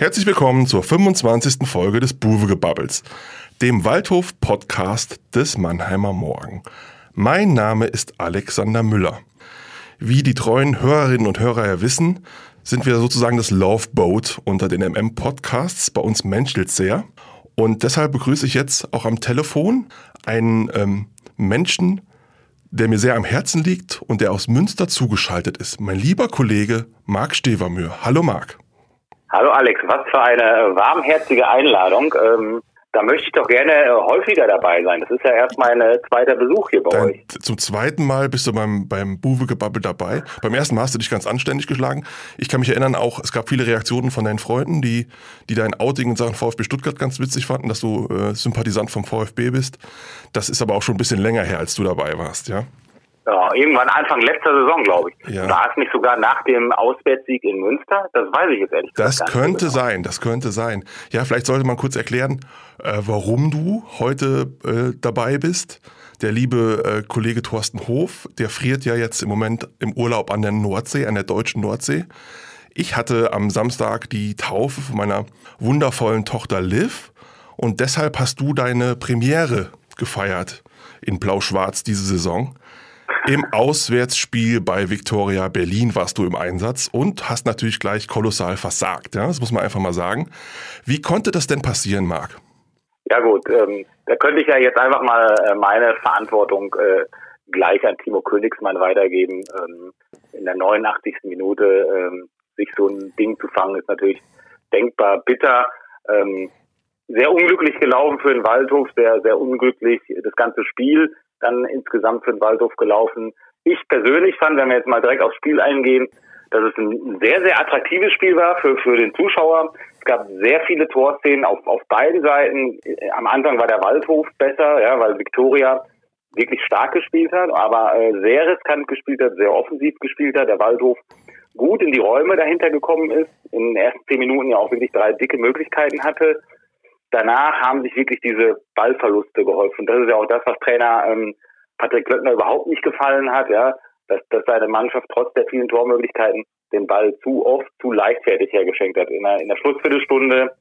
Herzlich willkommen zur 25. Folge des Buwegebubbles, dem Waldhof-Podcast des Mannheimer Morgen. Mein Name ist Alexander Müller. Wie die treuen Hörerinnen und Hörer ja wissen, sind wir sozusagen das Love Boat unter den MM-Podcasts. Bei uns menschelt sehr. Und deshalb begrüße ich jetzt auch am Telefon einen ähm, Menschen, der mir sehr am Herzen liegt und der aus Münster zugeschaltet ist. Mein lieber Kollege Marc Stevermühr. Hallo Marc. Hallo Alex, was für eine warmherzige Einladung. Ähm, da möchte ich doch gerne äh, häufiger dabei sein. Das ist ja erst mein zweiter Besuch hier bei Dein, euch. Zum zweiten Mal bist du beim, beim Buwe-Gebabbel dabei. Beim ersten Mal hast du dich ganz anständig geschlagen. Ich kann mich erinnern, auch es gab viele Reaktionen von deinen Freunden, die, die dein Outing in Sachen VfB Stuttgart ganz witzig fanden, dass du äh, Sympathisant vom VfB bist. Das ist aber auch schon ein bisschen länger her, als du dabei warst, ja? Ja, irgendwann Anfang letzter Saison, glaube ich. Ja. War es nicht sogar nach dem Auswärtssieg in Münster? Das weiß ich jetzt ehrlich Das gesagt nicht könnte genau. sein, das könnte sein. Ja, vielleicht sollte man kurz erklären, äh, warum du heute äh, dabei bist. Der liebe äh, Kollege Thorsten Hof, der friert ja jetzt im Moment im Urlaub an der Nordsee, an der deutschen Nordsee. Ich hatte am Samstag die Taufe von meiner wundervollen Tochter Liv und deshalb hast du deine Premiere gefeiert in Blau-Schwarz diese Saison. Im Auswärtsspiel bei Viktoria Berlin warst du im Einsatz und hast natürlich gleich kolossal versagt. Ja? Das muss man einfach mal sagen. Wie konnte das denn passieren, Marc? Ja gut, ähm, da könnte ich ja jetzt einfach mal äh, meine Verantwortung äh, gleich an Timo Königsmann weitergeben. Ähm, in der 89. Minute ähm, sich so ein Ding zu fangen, ist natürlich denkbar bitter. Ähm, sehr unglücklich gelaufen für den Waldhof, sehr, sehr unglücklich das ganze Spiel dann insgesamt für den Waldhof gelaufen. Ich persönlich fand, wenn wir jetzt mal direkt aufs Spiel eingehen, dass es ein sehr, sehr attraktives Spiel war für, für den Zuschauer. Es gab sehr viele Torszenen auf, auf beiden Seiten. Am Anfang war der Waldhof besser, ja, weil Viktoria wirklich stark gespielt hat, aber äh, sehr riskant gespielt hat, sehr offensiv gespielt hat. Der Waldhof gut in die Räume dahinter gekommen ist, in den ersten zehn Minuten ja auch wirklich drei dicke Möglichkeiten hatte. Danach haben sich wirklich diese Ballverluste geholfen. Das ist ja auch das, was Trainer ähm, Patrick Klöckner überhaupt nicht gefallen hat, ja, dass, dass seine Mannschaft trotz der vielen Tormöglichkeiten den Ball zu oft, zu leichtfertig hergeschenkt hat. In der, in der Schlussviertelstunde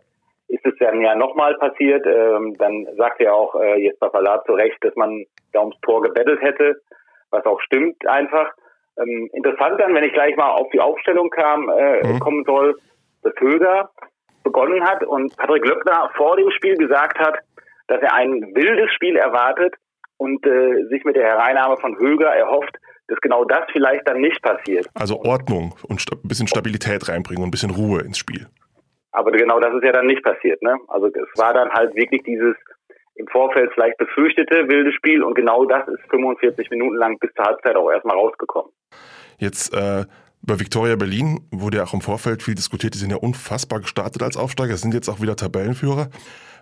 ist es dann ja nochmal passiert. Ähm, dann sagt ja auch äh, Jesper Verlat zu Recht, dass man da ums Tor gebettelt hätte, was auch stimmt einfach. Ähm, interessant dann, wenn ich gleich mal auf die Aufstellung kam, äh, Mhm. kommen soll, dass Höger begonnen hat und Patrick Löckner vor dem Spiel gesagt hat, dass er ein wildes Spiel erwartet und äh, sich mit der Hereinnahme von Höger erhofft, dass genau das vielleicht dann nicht passiert. Also Ordnung und ein bisschen Stabilität reinbringen und ein bisschen Ruhe ins Spiel. Aber genau das ist ja dann nicht passiert. Ne? Also es war dann halt wirklich dieses im Vorfeld vielleicht befürchtete wilde Spiel und genau das ist 45 Minuten lang bis zur Halbzeit auch erstmal rausgekommen. Jetzt äh, bei Viktoria Berlin wurde ja auch im Vorfeld viel diskutiert. Die sind ja unfassbar gestartet als Aufsteiger, sind jetzt auch wieder Tabellenführer.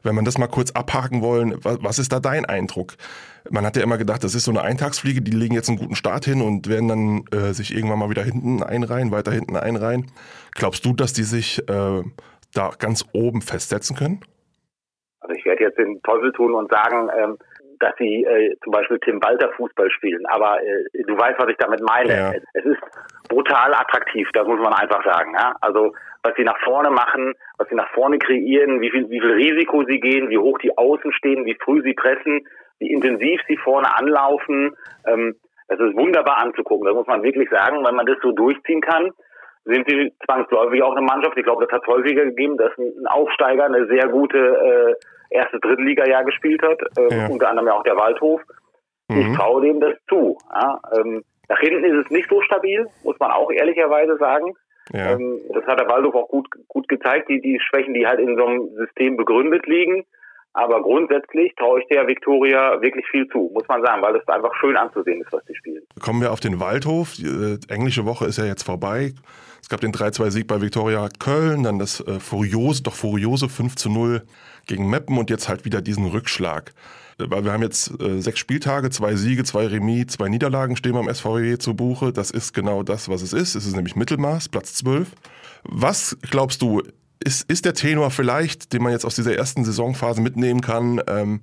Wenn man das mal kurz abhaken wollen, was, was ist da dein Eindruck? Man hat ja immer gedacht, das ist so eine Eintagsfliege, die legen jetzt einen guten Start hin und werden dann äh, sich irgendwann mal wieder hinten einreihen, weiter hinten einreihen. Glaubst du, dass die sich äh, da ganz oben festsetzen können? Also ich werde jetzt den Teufel tun und sagen, ähm, dass sie äh, zum Beispiel Tim Walter Fußball spielen. Aber äh, du weißt, was ich damit meine. Ja. Es, es ist brutal attraktiv, das muss man einfach sagen. Ja? Also was sie nach vorne machen, was sie nach vorne kreieren, wie viel, wie viel Risiko sie gehen, wie hoch die Außen stehen, wie früh sie pressen, wie intensiv sie vorne anlaufen. Ähm, das ist wunderbar anzugucken. Das muss man wirklich sagen, wenn man das so durchziehen kann sind sie zwangsläufig auch eine Mannschaft. Ich glaube, das hat es häufiger gegeben, dass ein Aufsteiger eine sehr gute äh, erste Drittliga-Jahr gespielt hat, äh, Ja. unter anderem ja auch der Waldhof. Ich Mhm. traue dem das zu. Ja? Ähm, nach hinten ist es nicht so stabil, muss man auch ehrlicherweise sagen. Ja. Ähm, das hat der Waldhof auch gut, gut gezeigt, die, die Schwächen, die halt in so einem System begründet liegen. Aber grundsätzlich traue ich der Viktoria wirklich viel zu, muss man sagen, weil es einfach schön anzusehen ist, was die spielen. Kommen wir auf den Waldhof. Die äh, englische Woche ist ja jetzt vorbei. Es gab den 3-2-Sieg bei Viktoria Köln, dann das äh, furiose, doch furiose 5 zu 0 gegen Meppen und jetzt halt wieder diesen Rückschlag. Weil wir haben jetzt äh, sechs Spieltage, zwei Siege, zwei Remis, zwei Niederlagen stehen beim SVW zu Buche. Das ist genau das, was es ist. Es ist nämlich Mittelmaß, Platz 12. Was glaubst du, ist, ist der Tenor vielleicht, den man jetzt aus dieser ersten Saisonphase mitnehmen kann? Ähm,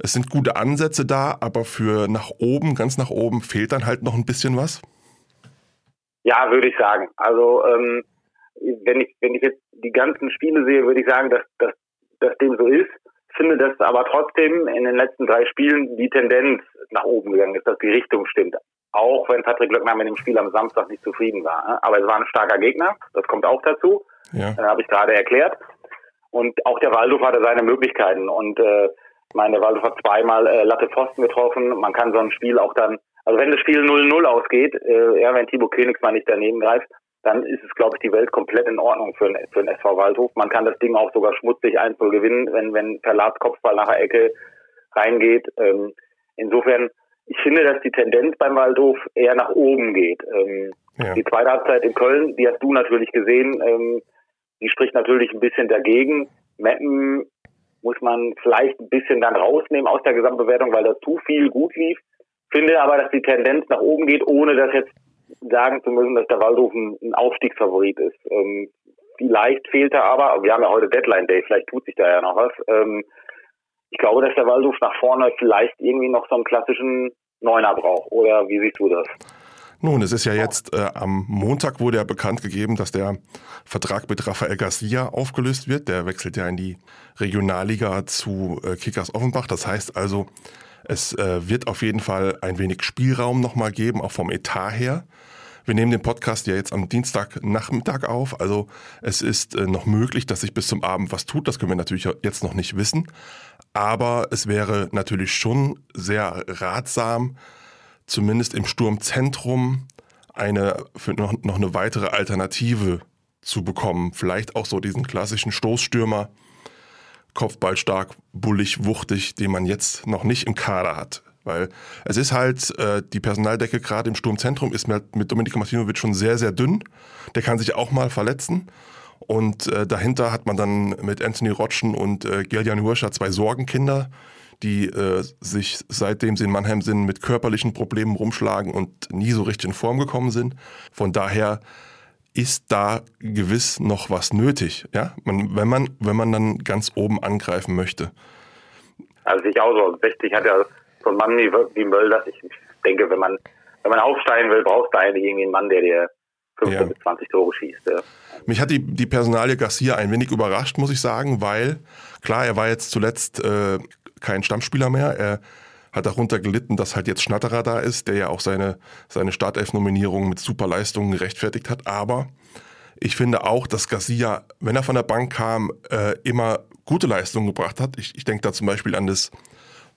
es sind gute Ansätze da, aber für nach oben, ganz nach oben, fehlt dann halt noch ein bisschen was? Ja, würde ich sagen. Also ähm, wenn ich wenn ich jetzt die ganzen Spiele sehe, würde ich sagen, dass, dass, dass dem so ist. Finde, dass aber trotzdem in den letzten drei Spielen die Tendenz nach oben gegangen ist, dass die Richtung stimmt. Auch wenn Patrick Löckner mit dem Spiel am Samstag nicht zufrieden war. Ne? Aber es war ein starker Gegner, das kommt auch dazu. Ja. Äh, Habe ich gerade erklärt. Und auch der Waldhof hatte seine Möglichkeiten. Und äh, ich meine, der Waldhof hat zweimal äh, Latte Pfosten getroffen. Man kann so ein Spiel auch dann, also wenn das Spiel 0-0 ausgeht, äh, ja, wenn Thibaut Königsmann nicht daneben greift, dann ist es, glaube ich, die Welt komplett in Ordnung für, für den SV Waldhof. Man kann das Ding auch sogar schmutzig 1 gewinnen, wenn, wenn Verlats Kopfball nach der Ecke reingeht. Ähm, insofern, ich finde, dass die Tendenz beim Waldhof eher nach oben geht. Ähm, ja. Die zweite Halbzeit in Köln, die hast du natürlich gesehen, ähm, die spricht natürlich ein bisschen dagegen. Meppen muss man vielleicht ein bisschen dann rausnehmen aus der Gesamtbewertung, weil da zu viel gut lief. Finde aber, dass die Tendenz nach oben geht, ohne das jetzt sagen zu müssen, dass der Waldhof ein, Aufstiegsfavorit ist. Ähm, vielleicht fehlt er aber, wir haben ja heute Deadline Day, vielleicht tut sich da ja noch was. Ähm, ich glaube, dass der Waldhof nach vorne vielleicht irgendwie noch so einen klassischen Neuner braucht. Oder wie siehst du das? Nun, es ist ja jetzt äh, am Montag wurde ja bekannt gegeben, dass der Vertrag mit Rafael Garcia aufgelöst wird. Der wechselt ja in die Regionalliga zu äh, Kickers Offenbach. Das heißt also, es äh, wird auf jeden Fall ein wenig Spielraum nochmal geben, auch vom Etat her. Wir nehmen den Podcast ja jetzt am Dienstagnachmittag auf. Also es ist äh, noch möglich, dass sich bis zum Abend was tut. Das können wir natürlich jetzt noch nicht wissen. Aber es wäre natürlich schon sehr ratsam, zumindest im Sturmzentrum eine, noch, noch eine weitere Alternative zu bekommen. Vielleicht auch so diesen klassischen Stoßstürmer, Kopfballstark, bullig, wuchtig, den man jetzt noch nicht im Kader hat. Weil es ist halt, äh, die Personaldecke gerade im Sturmzentrum ist mit, Dominika Martinovic schon sehr, sehr dünn. Der kann sich auch mal verletzen. Und äh, dahinter hat man dann mit Anthony Rotschen und äh, Geljan Hurscher zwei Sorgenkinder, die äh, sich seitdem sie in Mannheim sind mit körperlichen Problemen rumschlagen und nie so richtig in Form gekommen sind. Von daher ist da gewiss noch was nötig, ja, man, wenn man wenn man dann ganz oben angreifen möchte. Also ich auch so. 60 hat ja so ein Mann wie, wie Mölders. Ich denke, wenn man wenn man aufsteigen will, brauchst du eigentlich irgendwie einen Mann, der dir 15 ja. bis 20 Tore schießt. Ja. Mich hat die, die Personalie Garcia ein wenig überrascht, muss ich sagen, weil klar, er war jetzt zuletzt äh, kein Stammspieler mehr. Er hat darunter gelitten, dass halt jetzt Schnatterer da ist, der ja auch seine, seine Startelf-Nominierung mit super Leistungen gerechtfertigt hat. Aber ich finde auch, dass Garcia, wenn er von der Bank kam, äh, immer gute Leistungen gebracht hat. Ich, ich denke da zum Beispiel an das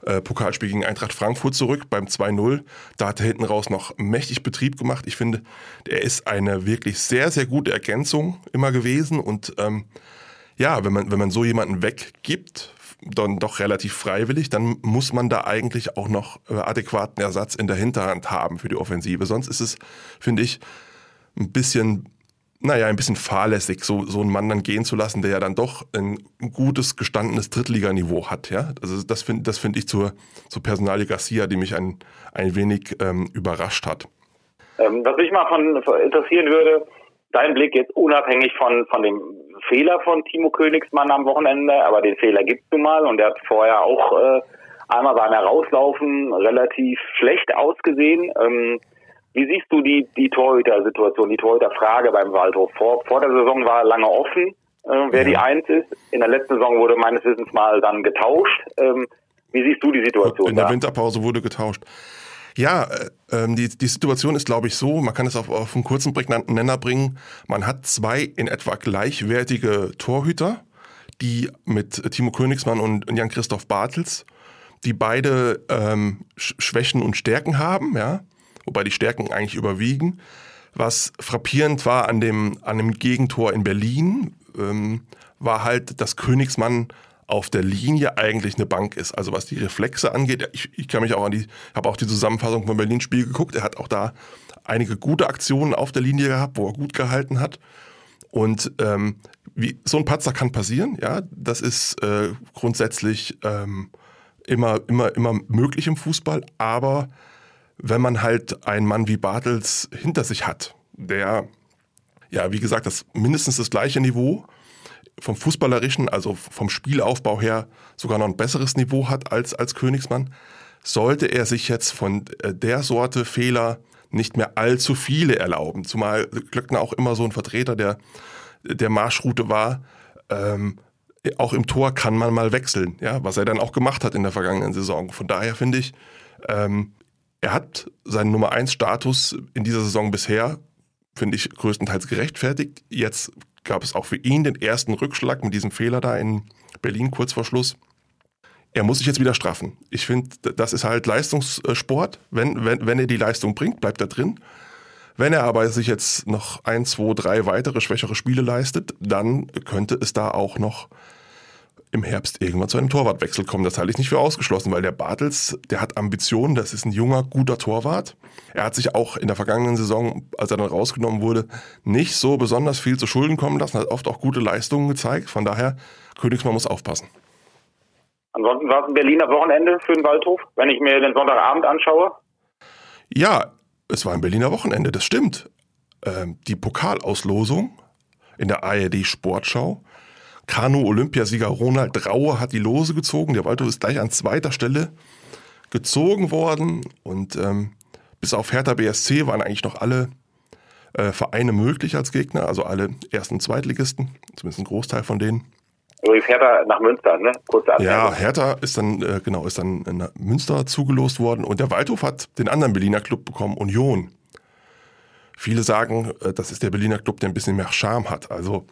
äh, Pokalspiel gegen Eintracht Frankfurt zurück beim 2-0. Da hat er hinten raus noch mächtig Betrieb gemacht. Ich finde, er ist eine wirklich sehr, sehr gute Ergänzung immer gewesen. Und ähm, ja, wenn man, wenn man so jemanden weggibt dann doch relativ freiwillig, dann muss man da eigentlich auch noch äh, adäquaten Ersatz in der Hinterhand haben für die Offensive. Sonst ist es, finde ich, ein bisschen, naja, ein bisschen fahrlässig, so, so einen Mann dann gehen zu lassen, der ja dann doch ein gutes, gestandenes Drittliganiveau hat. Ja? Also das finde das find ich zur, zur Personalie Garcia, die mich ein, ein wenig ähm, überrascht hat. Ähm, was mich mal von interessieren würde, dein Blick jetzt unabhängig von, von dem Fehler von Timo Königsmann am Wochenende, aber den Fehler gibt es nun mal und der hat vorher auch äh, einmal beim Herauslaufen relativ schlecht ausgesehen. Ähm, wie siehst du die, die Torhüter-Situation, die Torhüter-Frage beim Waldhof? Vor, vor der Saison war lange offen, äh, wer ja. die Eins ist. In der letzten Saison wurde meines Wissens mal dann getauscht. Ähm, wie siehst du die Situation? In der da? Winterpause wurde getauscht. Ja, äh, ähm, die, die Situation ist, glaube ich, so, man kann es auf, auf einen kurzen prägnanten Nenner bringen. Man hat zwei in etwa gleichwertige Torhüter, die mit Timo Königsmann und Jan-Christoph Bartels, die beide ähm, Schwächen und Stärken haben, ja, wobei die Stärken eigentlich überwiegen. Was frappierend war an dem, an dem Gegentor in Berlin, ähm, war halt, dass Königsmann auf der Linie eigentlich eine Bank ist. Also was die Reflexe angeht, ich, ich kann mich auch an die, habe auch die Zusammenfassung vom Berlin-Spiel geguckt. Er hat auch da einige gute Aktionen auf der Linie gehabt, wo er gut gehalten hat. Und ähm, wie, so ein Patzer kann passieren, ja, das ist äh, grundsätzlich ähm, immer, immer, immer möglich im Fußball. Aber wenn man halt einen Mann wie Bartels hinter sich hat, der, ja, wie gesagt, das mindestens das gleiche Niveau vom Fußballerischen, also vom Spielaufbau her sogar noch ein besseres Niveau hat als, als Königsmann, sollte er sich jetzt von äh, der Sorte Fehler nicht mehr allzu viele erlauben. Zumal Glöckner auch immer so ein Vertreter der der Marschroute war, ähm, auch im Tor kann man mal wechseln, ja, was er dann auch gemacht hat in der vergangenen Saison. Von daher finde ich, ähm, er hat seinen Nummer 1 Status in dieser Saison bisher, finde ich, größtenteils gerechtfertigt. Jetzt gab es auch für ihn den ersten Rückschlag mit diesem Fehler da in Berlin kurz vor Schluss. Er muss sich jetzt wieder straffen. Ich finde, das ist halt Leistungssport. Wenn, wenn, wenn er die Leistung bringt, bleibt er drin. Wenn er aber sich jetzt noch ein, zwei, drei weitere schwächere Spiele leistet, dann könnte es da auch noch im Herbst irgendwann zu einem Torwartwechsel kommen. Das halte ich nicht für ausgeschlossen, weil der Bartels, der hat Ambitionen, das ist ein junger, guter Torwart. Er hat sich auch in der vergangenen Saison, als er dann rausgenommen wurde, nicht so besonders viel zu Schulden kommen lassen, hat oft auch gute Leistungen gezeigt. Von daher, Königsmann muss aufpassen. Ansonsten war es ein Berliner Wochenende für den Waldhof, wenn ich mir den Sonntagabend anschaue. Ja, es war ein Berliner Wochenende, das stimmt. Ähm, die Pokalauslosung in der ARD Sportschau Kanu-Olympiasieger Ronald Raue hat die Lose gezogen. Der Waldhof ist gleich an zweiter Stelle gezogen worden. Und ähm, bis auf Hertha BSC waren eigentlich noch alle äh, Vereine möglich als Gegner, also alle Erst- und Zweitligisten, zumindest ein Großteil von denen. Übrigens Hertha nach Münster, ne? Kurze Ja, Hertha ist dann, äh, genau, ist dann in Münster zugelost worden und der Waldhof hat den anderen Berliner Club bekommen, Union. Viele sagen, äh, das ist der Berliner Club, der ein bisschen mehr Charme hat. Also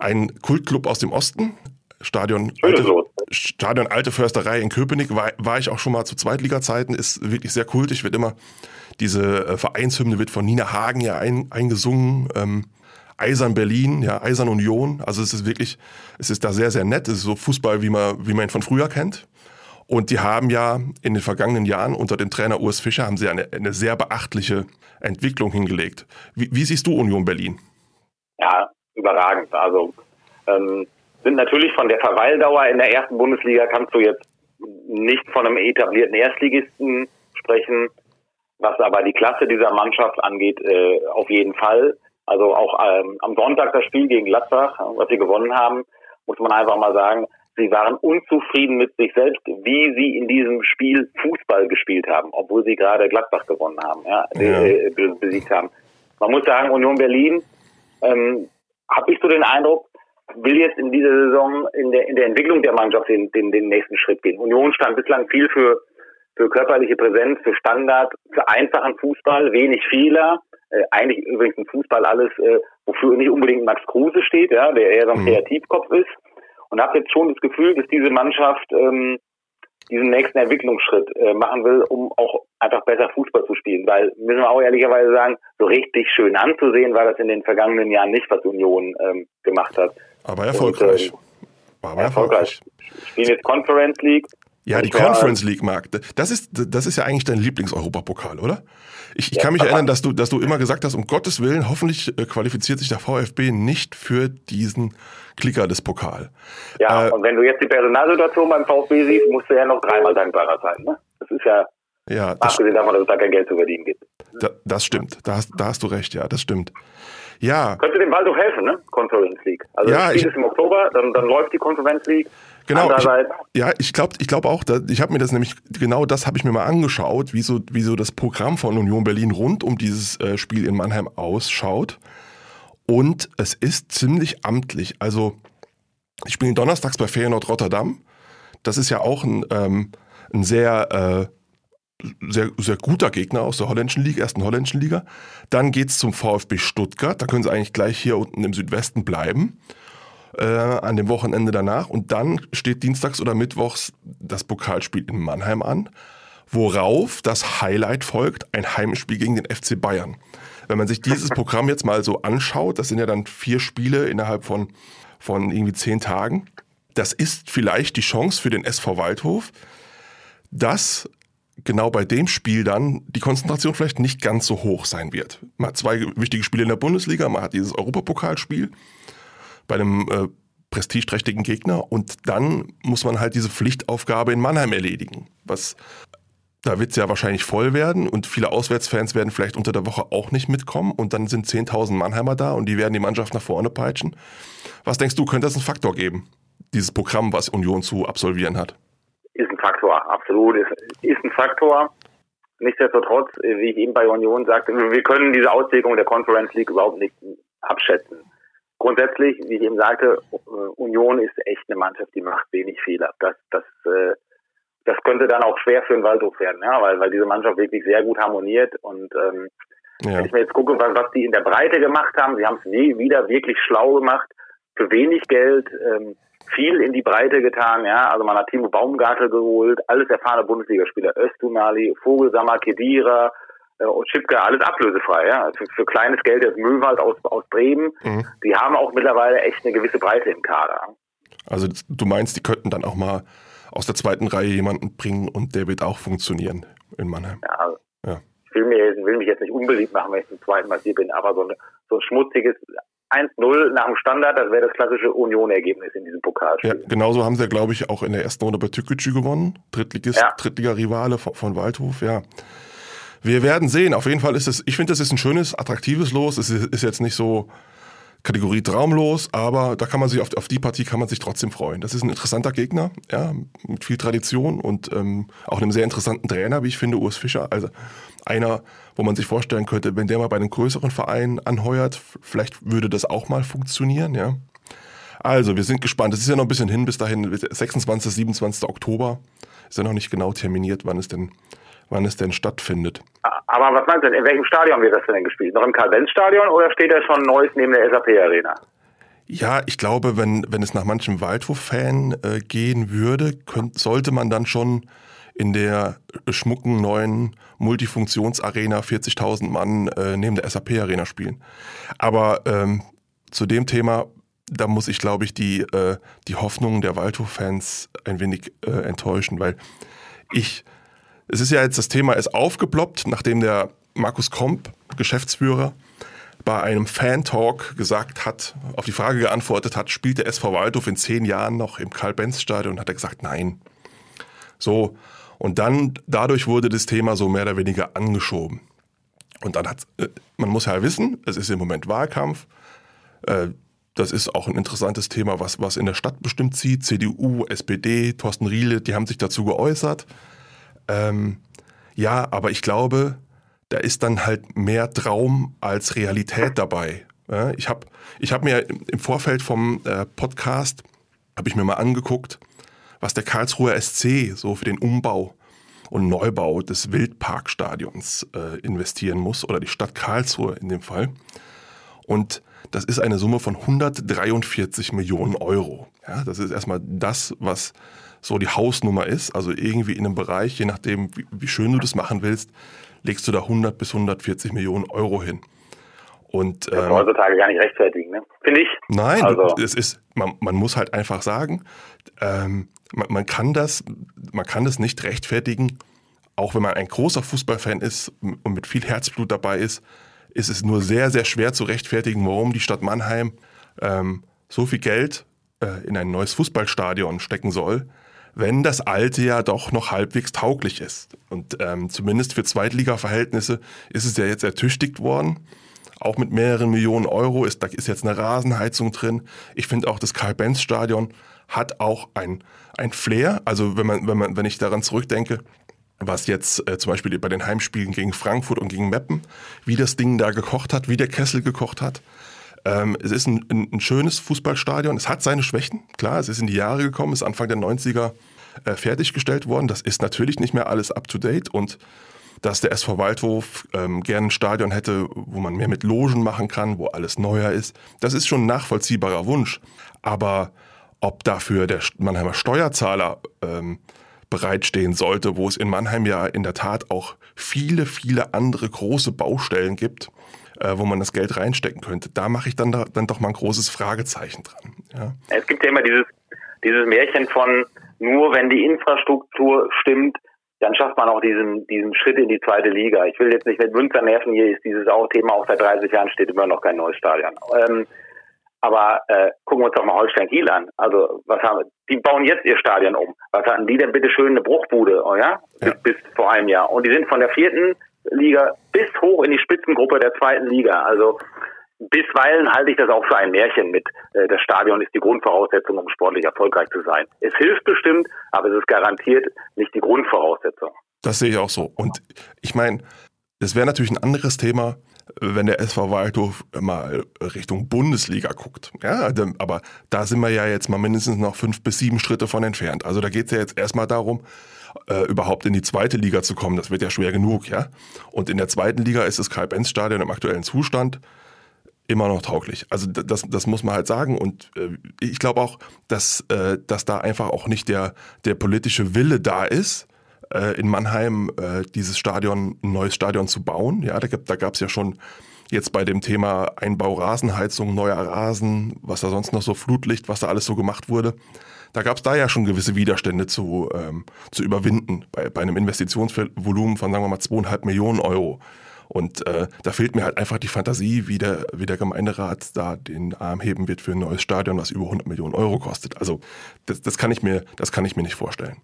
ein Kultclub aus dem Osten, Stadion Alte, Stadion Alte Försterei in Köpenick, war, war ich auch schon mal zu Zweitliga-Zeiten, ist wirklich sehr kultig, wird immer, diese äh, Vereinshymne wird von Nina Hagen ja ein, eingesungen, ähm, Eisern Berlin, ja, Eisern Union, also es ist wirklich, es ist da sehr, sehr nett, es ist so Fußball, wie man, wie man ihn von früher kennt. Und die haben ja in den vergangenen Jahren unter dem Trainer Urs Fischer haben sie eine, eine sehr beachtliche Entwicklung hingelegt. Wie, wie siehst du Union Berlin? Ja, überragend. Also ähm, sind natürlich von der Verweildauer in der ersten Bundesliga kannst du jetzt nicht von einem etablierten Erstligisten sprechen, was aber die Klasse dieser Mannschaft angeht, äh, auf jeden Fall. Also auch ähm, am Sonntag das Spiel gegen Gladbach, was sie gewonnen haben, muss man einfach mal sagen, sie waren unzufrieden mit sich selbst, wie sie in diesem Spiel Fußball gespielt haben, obwohl sie gerade Gladbach gewonnen haben, ja, ja. Äh, besiegt haben. Man muss sagen, Union Berlin ähm, habe ich so den Eindruck, will jetzt in dieser Saison in der, in der Entwicklung der Mannschaft den, den, den nächsten Schritt gehen. Union stand bislang viel für, für körperliche Präsenz, für Standard, für einfachen Fußball, wenig Fehler. Äh, eigentlich übrigens ein Fußball alles, äh, wofür nicht unbedingt Max Kruse steht, ja, der eher so ein mhm. Kreativkopf ist. Und habe jetzt schon das Gefühl, dass diese Mannschaft ähm, diesen nächsten Entwicklungsschritt äh, machen will, um auch einfach besser Fußball zu spielen. Weil, müssen wir auch ehrlicherweise sagen, so richtig schön anzusehen war das in den vergangenen Jahren nicht, was Union ähm, gemacht hat. Aber erfolgreich. Und, äh, Aber erfolgreich. Spielen jetzt Conference League. Ja, die Conference League, Marc, das ist, das ist ja eigentlich dein Lieblings-Europapokal, oder? Ich, ich ja, kann mich erinnern, dass du, dass du immer gesagt hast, um Gottes Willen, hoffentlich äh, qualifiziert sich der VfB nicht für diesen Klicker des Pokal. Ja, äh, und wenn du jetzt die Personalsituation beim VfB siehst, musst du ja noch dreimal dankbarer sein. Ne? Das ist ja, ja das abgesehen davon, dass es da kein Geld zu verdienen gibt. Da, das stimmt, da hast, da hast du recht, ja, das stimmt. Ja. Könnte dem Waldhof helfen, ne? Conference League. Also ja, das Spiel ist im Oktober, dann, dann läuft die Conference League. Genau. Ich, ja, ich glaube ich glaub auch, da, ich habe mir das nämlich, genau das habe ich mir mal angeschaut, wie so, wie so das Programm von Union Berlin rund um dieses äh, Spiel in Mannheim ausschaut. Und es ist ziemlich amtlich. Also, ich spiele donnerstags bei Feyenoord Rotterdam. Das ist ja auch ein, ähm, ein sehr, äh, sehr, sehr guter Gegner aus der holländischen Liga, ersten holländischen Liga. Dann geht es zum VfB Stuttgart. Da können sie eigentlich gleich hier unten im Südwesten bleiben äh, an dem Wochenende danach. Und dann steht dienstags oder mittwochs das Pokalspiel in Mannheim an, worauf das Highlight folgt, ein Heimspiel gegen den FC Bayern. Wenn man sich dieses Programm jetzt mal so anschaut, das sind ja dann vier Spiele innerhalb von, von irgendwie zehn Tagen. Das ist vielleicht die Chance für den SV Waldhof, dass genau bei dem Spiel dann die Konzentration vielleicht nicht ganz so hoch sein wird. Man hat zwei wichtige Spiele in der Bundesliga, man hat dieses Europapokalspiel bei einem äh, prestigeträchtigen Gegner und dann muss man halt diese Pflichtaufgabe in Mannheim erledigen. Was da wird es ja wahrscheinlich voll werden und viele Auswärtsfans werden vielleicht unter der Woche auch nicht mitkommen und dann sind 10.000 Mannheimer da und die werden die Mannschaft nach vorne peitschen. Was denkst du, könnte das ein Faktor geben, dieses Programm, was Union zu absolvieren hat? Ist ein Faktor, absolut. Ist, ist ein Faktor. Nichtsdestotrotz, wie ich eben bei Union sagte, wir können diese Auslegung der Conference League überhaupt nicht abschätzen. Grundsätzlich, wie ich eben sagte, Union ist echt eine Mannschaft, die macht wenig Fehler. Das, das, äh, das könnte dann auch schwer für den Waldhof werden, ja, weil, weil diese Mannschaft wirklich sehr gut harmoniert und ähm, ja. wenn ich mir jetzt gucke, was, was die in der Breite gemacht haben, sie haben es nie wieder wirklich schlau gemacht, für wenig Geld, ähm, viel in die Breite getan, ja. Also man hat Timo Baumgartel geholt, alles erfahrene Bundesligaspieler, Östunali, Vogelsammer, Kedira äh, und Schipke, alles ablösefrei, ja. Für, für kleines Geld jetzt Müllwald aus, aus Bremen. Mhm. Die haben auch mittlerweile echt eine gewisse Breite im Kader. Also du meinst, die könnten dann auch mal aus der zweiten Reihe jemanden bringen und der wird auch funktionieren in Mannheim. Ja, also ja. Ich will, mir, will mich jetzt nicht unbeliebt machen, wenn ich zum zweiten Mal hier bin, aber so, eine, so ein schmutziges 1-0 nach dem Standard, das wäre das klassische Union-Ergebnis in diesem Pokalspiel. Ja, genauso haben sie, glaube ich, auch in der ersten Runde bei Tükücü gewonnen. Drittligist, ja. Drittliga-Rivale von, von, Waldhof, ja. Wir werden sehen. Auf jeden Fall ist es, ich finde, das ist ein schönes, attraktives Los. Es ist, jetzt nicht so Kategorie traumlos, aber da kann man sich auf, auf, die Partie kann man sich trotzdem freuen. Das ist ein interessanter Gegner, ja, mit viel Tradition und ähm, auch einem sehr interessanten Trainer, wie ich finde, Urs Fischer. Also einer, wo man sich vorstellen könnte, wenn der mal bei einem größeren Verein anheuert, vielleicht würde das auch mal funktionieren, ja. Also, wir sind gespannt. Es ist ja noch ein bisschen hin bis dahin, 26. 27. Oktober. Ist ja noch nicht genau terminiert, wann es denn, wann es denn stattfindet. Aber was meinst du denn, in welchem Stadion wird das denn gespielt? Noch im Karl-Benz-Stadion oder steht da schon Neues neben der SAP-Arena? Ja, ich glaube, wenn, wenn es nach manchem Waldhof-Fan äh, gehen würde, könnt, sollte man dann schon in der schmucken neuen Multifunktionsarena 40.000 Mann äh, neben der SAP-Arena spielen. Aber ähm, zu dem Thema, da muss ich, glaube ich, die, äh, die Hoffnungen der Waldhof-Fans ein wenig äh, enttäuschen, weil ich, es ist ja jetzt, das Thema ist aufgeploppt, nachdem der Markus Komp, Geschäftsführer, bei einem Fan-Talk gesagt hat, auf die Frage geantwortet hat, spielt der SV Waldhof in zehn Jahren noch im Karl-Benz-Stadion? Hat er gesagt, nein. So, und dann, dadurch wurde das Thema so mehr oder weniger angeschoben. Und dann hat, äh, man muss ja wissen, es ist im Moment Wahlkampf. Äh, das ist auch ein interessantes Thema, was, was in der Stadt bestimmt zieht. CDU, SPD, Thorsten Riele, die haben sich dazu geäußert. Ähm, ja, aber ich glaube, da ist dann halt mehr Traum als Realität dabei. Ja, ich habe ich hab mir im Vorfeld vom äh, Podcast, habe ich mir mal angeguckt, was der Karlsruher SC so für den Umbau und Neubau des Wildparkstadions äh, investieren muss, oder die Stadt Karlsruhe in dem Fall. Und das ist eine Summe von 143 Millionen Euro. Ja, das ist erstmal das, was so die Hausnummer ist. Also irgendwie in einem Bereich, je nachdem, wie, wie schön du das machen willst, legst du da 100 bis 140 Millionen Euro hin. Und, ähm, das kann heutzutage gar nicht rechtfertigen, ne? finde ich. Nein, also. es ist, man, man muss halt einfach sagen, ähm, man, man, kann das, man kann das nicht rechtfertigen, auch wenn man ein großer Fußballfan ist und mit viel Herzblut dabei ist, ist es nur sehr, sehr schwer zu rechtfertigen, warum die Stadt Mannheim ähm, so viel Geld äh, in ein neues Fußballstadion stecken soll, wenn das alte ja doch noch halbwegs tauglich ist. Und ähm, zumindest für Zweitliga-Verhältnisse ist es ja jetzt ertüchtigt worden. Auch mit mehreren Millionen Euro ist, da ist jetzt eine Rasenheizung drin. Ich finde auch das Karl-Benz-Stadion hat auch ein, ein Flair. Also wenn man, wenn man, wenn ich daran zurückdenke, was jetzt äh, zum Beispiel bei den Heimspielen gegen Frankfurt und gegen Meppen, wie das Ding da gekocht hat, wie der Kessel gekocht hat. Ähm, es ist ein, ein, ein, schönes Fußballstadion. Es hat seine Schwächen. Klar, es ist in die Jahre gekommen, ist Anfang der 90er äh, fertiggestellt worden. Das ist natürlich nicht mehr alles up to date und dass der SV Waldhof ähm, gerne ein Stadion hätte, wo man mehr mit Logen machen kann, wo alles neuer ist. Das ist schon ein nachvollziehbarer Wunsch. Aber ob dafür der Mannheimer Steuerzahler ähm, bereitstehen sollte, wo es in Mannheim ja in der Tat auch viele, viele andere große Baustellen gibt, äh, wo man das Geld reinstecken könnte. Da mache ich dann, da, dann doch mal ein großes Fragezeichen dran. Ja. Es gibt ja immer dieses, dieses Märchen von nur wenn die Infrastruktur stimmt, dann schafft man auch diesen, diesen Schritt in die zweite Liga. Ich will jetzt nicht mit Münster nerven, hier ist dieses auch Thema, auch seit 30 Jahren steht immer noch kein neues Stadion. Ähm, aber äh, gucken wir uns doch mal Holstein Kiel an. Also was haben die bauen jetzt ihr Stadion um. Was hatten die denn bitte schön eine Bruchbude, oh ja? Bis, ja. bis vor einem Jahr. Und die sind von der vierten Liga bis hoch in die Spitzengruppe der zweiten Liga. Also bisweilen halte ich das auch für ein Märchen mit, äh, das Stadion ist die Grundvoraussetzung, um sportlich erfolgreich zu sein. Es hilft bestimmt, aber es ist garantiert nicht die Grundvoraussetzung. Das sehe ich auch so. Und ich meine, es wäre natürlich ein anderes Thema, wenn der SV Waldhof mal Richtung Bundesliga guckt. Ja, aber da sind wir ja jetzt mal mindestens noch fünf bis sieben Schritte von entfernt. Also da geht es ja jetzt erstmal darum, äh, überhaupt in die zweite Liga zu kommen. Das wird ja schwer genug, ja. Und in der zweiten Liga ist das Karl-Benz-Stadion im aktuellen Zustand immer noch tauglich. Also das, das muss man halt sagen. Und äh, ich glaube auch, dass, äh, dass da einfach auch nicht der, der politische Wille da ist, äh, in Mannheim äh, dieses Stadion, ein neues Stadion zu bauen. Ja, da, da gab es ja schon jetzt bei dem Thema Einbau Rasenheizung, neuer Rasen, was da sonst noch so Flutlicht, was da alles so gemacht wurde. Da gab es da ja schon gewisse Widerstände zu, ähm, zu überwinden bei, bei einem Investitionsvolumen von, sagen wir mal, zweieinhalb Millionen Euro. Und äh, da fehlt mir halt einfach die Fantasie, wie der, wie der Gemeinderat da den Arm heben wird für ein neues Stadion, was über 100 Millionen Euro kostet. Also das, das, kann, ich mir, das kann ich mir nicht vorstellen.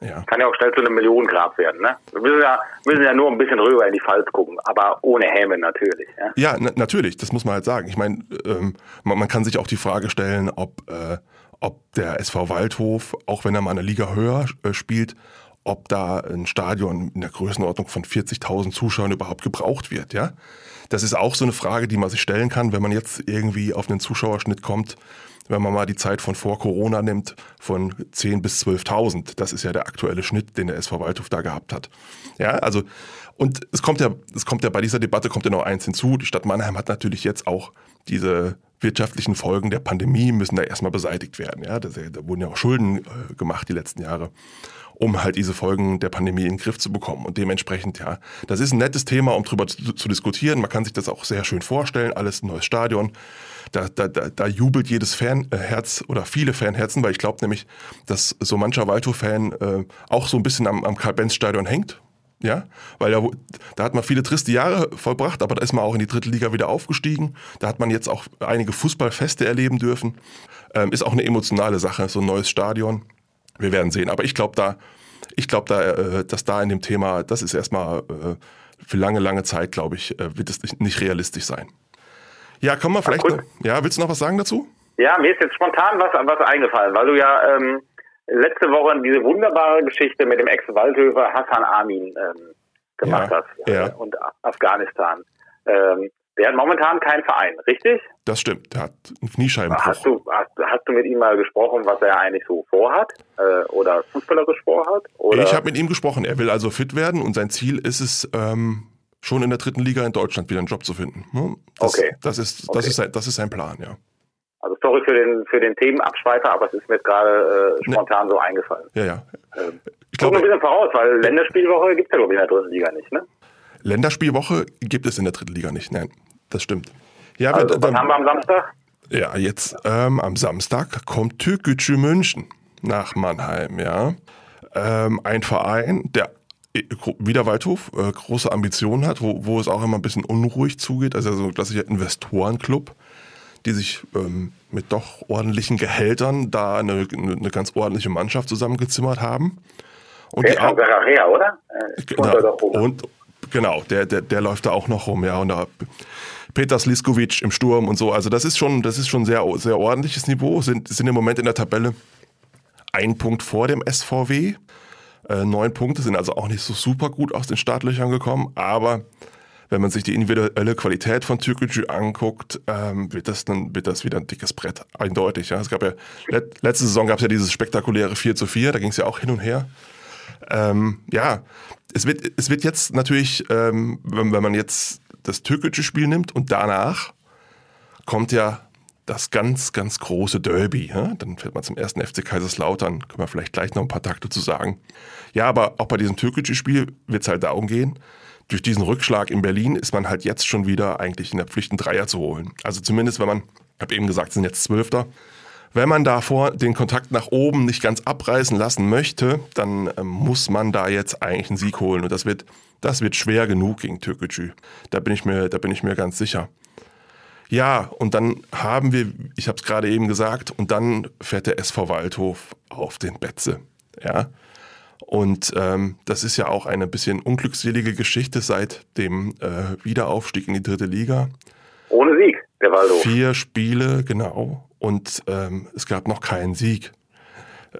Ja. Kann ja auch schnell zu einem Millionengrab werden. Ne? Wir müssen ja, müssen ja nur ein bisschen rüber in die Pfalz gucken, aber ohne Häme natürlich. Ja, ja na, natürlich, das muss man halt sagen. Ich meine, ähm, man, man, kann sich auch die Frage stellen, ob, äh, ob der SV Waldhof, auch wenn er mal eine Liga höher äh, spielt, ob da ein Stadion in der Größenordnung von 40.000 Zuschauern überhaupt gebraucht wird. Ja, Das ist auch so eine Frage, die man sich stellen kann, wenn man jetzt irgendwie auf einen Zuschauerschnitt kommt wenn man mal die Zeit von vor Corona nimmt, von 10.000 bis 12.000. Das ist ja der aktuelle Schnitt, den der SV Waldhof da gehabt hat. Ja, also, und es kommt ja, es kommt ja bei dieser Debatte kommt ja noch eins hinzu. Die Stadt Mannheim hat natürlich jetzt auch diese wirtschaftlichen Folgen der Pandemie müssen da erstmal beseitigt werden. Ja, da, da wurden ja auch Schulden äh, gemacht die letzten Jahre um halt diese Folgen der Pandemie in den Griff zu bekommen. Und dementsprechend, ja, das ist ein nettes Thema, um drüber zu, zu diskutieren. Man kann sich das auch sehr schön vorstellen. Alles ein neues Stadion da, da, da, da jubelt jedes Fanherz oder viele Fanherzen, weil ich glaube nämlich, dass so mancher Waldhof-Fan äh, auch so ein bisschen am, am Karl-Benz-Stadion hängt. Ja, weil da, da hat man viele triste Jahre vollbracht, aber da ist man auch in die dritte Liga wieder aufgestiegen. Da hat man jetzt auch einige Fußballfeste erleben dürfen. Ähm, ist auch eine emotionale Sache, so ein neues Stadion. Wir werden sehen. Aber ich glaube da, ich glaube da, äh, dass da in dem Thema, das ist erstmal äh, für lange, lange Zeit, glaube ich, äh, wird es nicht realistisch sein. Ja, kommen wir vielleicht. Noch, ja, willst du noch was sagen dazu? Ja, mir ist jetzt spontan was, was eingefallen, weil du ja ähm, letzte Woche diese wunderbare Geschichte mit dem Ex-Waldhöfer Hassan Amin ähm, gemacht ja, hast ja. und Afghanistan. Ähm, der hat momentan keinen Verein, richtig? Das stimmt, der hat einen Kniescheibenbruch. Hast du, hast, hast du mit ihm mal gesprochen, was er eigentlich so vorhat äh, oder fußballerisch vorhat? Oder? Ich habe mit ihm gesprochen, er will also fit werden und sein Ziel ist es, ähm, schon in der dritten Liga in Deutschland wieder einen Job zu finden. Ne? Das, okay. Das ist, das, okay. ist sein, das ist sein Plan, ja. Also sorry für den, für den Themenabschweifer, aber es ist mir gerade äh, spontan ne. so eingefallen. Ja, ja. Ähm, ich glaube, ein bisschen voraus, weil Länderspielwoche gibt es ja, glaube ich, in der dritten Liga nicht, ne? Länderspielwoche gibt es in der dritten Liga nicht, nein, das stimmt. Ja, also, was haben wir am Samstag? Ja, jetzt ähm, am Samstag kommt Türkgücü München nach Mannheim, ja. Ähm, ein Verein, der wieder Waldhof äh, große Ambitionen hat, wo, wo es auch immer ein bisschen unruhig zugeht. Also so ein klassischer Investorenclub, die sich ähm, mit doch ordentlichen Gehältern da eine, eine ganz ordentliche Mannschaft zusammengezimmert haben. Und der die her, oder? Äh, genau, und genau, der, der, der läuft da auch noch rum, ja. Und da Peter Sliskovic im Sturm und so. Also das ist schon, das ist schon sehr, sehr ordentliches Niveau. Sind, sind im Moment in der Tabelle ein Punkt vor dem SVW. Äh, neun Punkte sind also auch nicht so super gut aus den Startlöchern gekommen, aber wenn man sich die individuelle Qualität von Türkgücü anguckt, ähm, wird, das dann, wird das wieder ein dickes Brett, eindeutig. Ja. Es gab ja, let, letzte Saison gab es ja dieses spektakuläre 4 zu 4, da ging es ja auch hin und her. Ähm, ja, es wird, es wird jetzt natürlich, ähm, wenn, wenn man jetzt das türkische Spiel nimmt und danach kommt ja das ganz, ganz große Derby. Ja? Dann fährt man zum ersten FC Kaiserslautern, können wir vielleicht gleich noch ein paar Takte zu sagen. Ja, aber auch bei diesem türkischen Spiel wird es halt darum gehen, durch diesen Rückschlag in Berlin ist man halt jetzt schon wieder eigentlich in der Pflicht, einen Dreier zu holen. Also zumindest, wenn man, ich habe eben gesagt, sind jetzt Zwölfter. Wenn man davor den Kontakt nach oben nicht ganz abreißen lassen möchte, dann ähm, muss man da jetzt eigentlich einen Sieg holen. Und das wird, das wird schwer genug gegen Türkgücü. Da bin ich mir, da bin ich mir ganz sicher. Ja, und dann haben wir, ich habe es gerade eben gesagt, und dann fährt der SV Waldhof auf den Betze. Ja. Und ähm, das ist ja auch eine bisschen unglückselige Geschichte seit dem äh, Wiederaufstieg in die dritte Liga. Ohne Sieg, der Waldhof. Vier Spiele, genau. Und ähm, es gab noch keinen Sieg.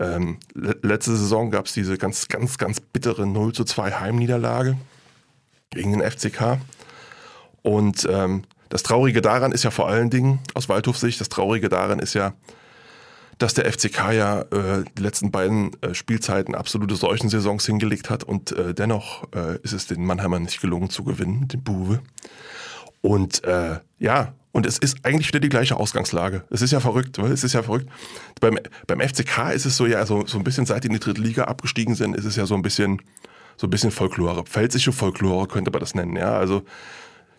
Ähm, letzte Saison gab es diese ganz, ganz, ganz bittere 0 zu 2 Heimniederlage gegen den FCK. Und ähm, das Traurige daran ist ja vor allen Dingen, aus Waldhofsicht, das Traurige daran ist ja, dass der FCK ja äh, die letzten beiden äh, Spielzeiten absolute Seuchensaisons hingelegt hat und äh, dennoch äh, ist es den Mannheimern nicht gelungen zu gewinnen, den Buwe. Und äh, ja, und es ist eigentlich wieder die gleiche Ausgangslage. Es ist ja verrückt, es ist ja verrückt. Beim, beim FCK ist es so ja so, so ein bisschen, seit die in die dritte Liga abgestiegen sind, ist es ja so ein bisschen, so ein bisschen Folklore. Pfälzische Folklore könnte man das nennen, ja. Also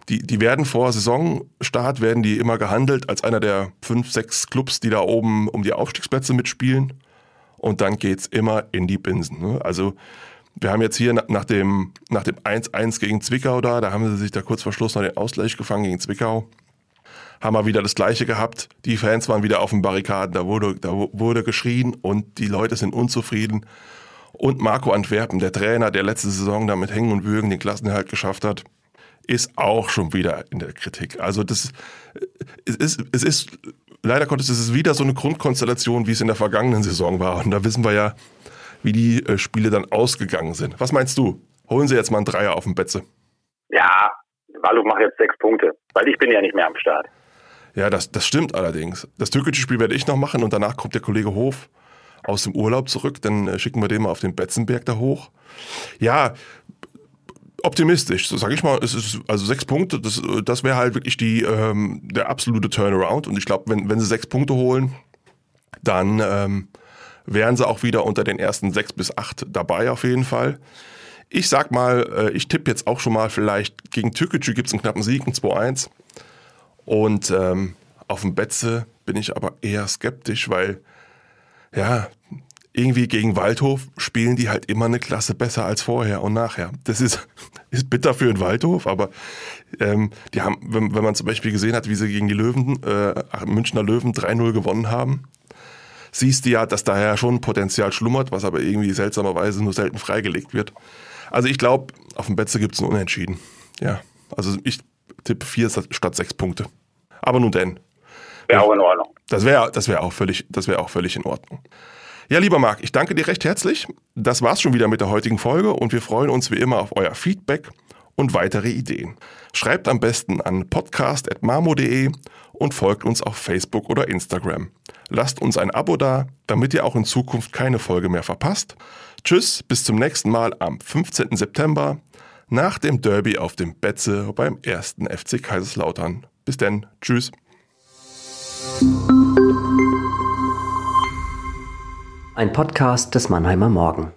die, die werden vor Saisonstart, werden die immer gehandelt als einer der fünf, sechs Clubs, die da oben um die Aufstiegsplätze mitspielen. Und dann geht's immer in die Binsen. Ne? Also wir haben jetzt hier nach dem, nach dem 1-1 gegen Zwickau da, da haben sie sich da kurz vor Schluss noch den Ausgleich gefangen gegen Zwickau. Haben wir wieder das Gleiche gehabt. Die Fans waren wieder auf den Barrikaden, da wurde, da wurde geschrien und die Leute sind unzufrieden. Und Marco Antwerpen, der Trainer, der letzte Saison da mit Hängen und Würgen den Klassenerhalt geschafft hat, ist auch schon wieder in der Kritik. Also das es ist, es ist leider Gottes, es ist wieder so eine Grundkonstellation, wie es in der vergangenen Saison war. Und da wissen wir ja, wie die äh, Spiele dann ausgegangen sind. Was meinst du? Holen Sie jetzt mal einen Dreier auf den Betze. Ja, Waluk macht jetzt sechs Punkte, weil ich bin ja nicht mehr am Start. Ja, das, das stimmt allerdings. Das türkische Spiel werde ich noch machen und danach kommt der Kollege Hof aus dem Urlaub zurück. Dann äh, schicken wir den mal auf den Betzenberg da hoch. Ja, optimistisch, so sage ich mal. Es ist also sechs Punkte, das, das wäre halt wirklich die, ähm, der absolute Turnaround. Und ich glaube, wenn, wenn sie sechs Punkte holen, dann ähm, wären sie auch wieder unter den ersten sechs bis acht dabei auf jeden Fall. Ich sag mal, äh, ich tippe jetzt auch schon mal vielleicht gegen Türkgücü gibt es einen knappen Sieg, ein 2-1. Und ähm, auf dem Betze bin ich aber eher skeptisch, weil ja, irgendwie gegen Waldhof spielen die halt immer eine Klasse besser als vorher und nachher. Das ist, ist bitter für den Waldhof, aber ähm, die haben, wenn, wenn man zum Beispiel gesehen hat, wie sie gegen die Löwen, äh, Münchner Löwen 3-0 gewonnen haben, siehst du ja, dass da ja schon Potenzial schlummert, was aber irgendwie seltsamerweise nur selten freigelegt wird. Also ich glaube, auf dem Betze gibt es ein Unentschieden. Ja, also ich tippe vier statt sechs Punkte. Aber nun denn. Wäre auch in Ordnung. Das wäre das wär auch, völlig, wär auch völlig in Ordnung. Ja, lieber Marc, ich danke dir recht herzlich. Das war's schon wieder mit der heutigen Folge und wir freuen uns wie immer auf euer Feedback und weitere Ideen. Schreibt am besten an podcast.marmo.de und folgt uns auf Facebook oder Instagram. Lasst uns ein Abo da, damit ihr auch in Zukunft keine Folge mehr verpasst. Tschüss, bis zum nächsten Mal am 15. September nach dem Derby auf dem Betze beim ersten FC Kaiserslautern. Bis denn, tschüss. Ein Podcast des Mannheimer Morgen.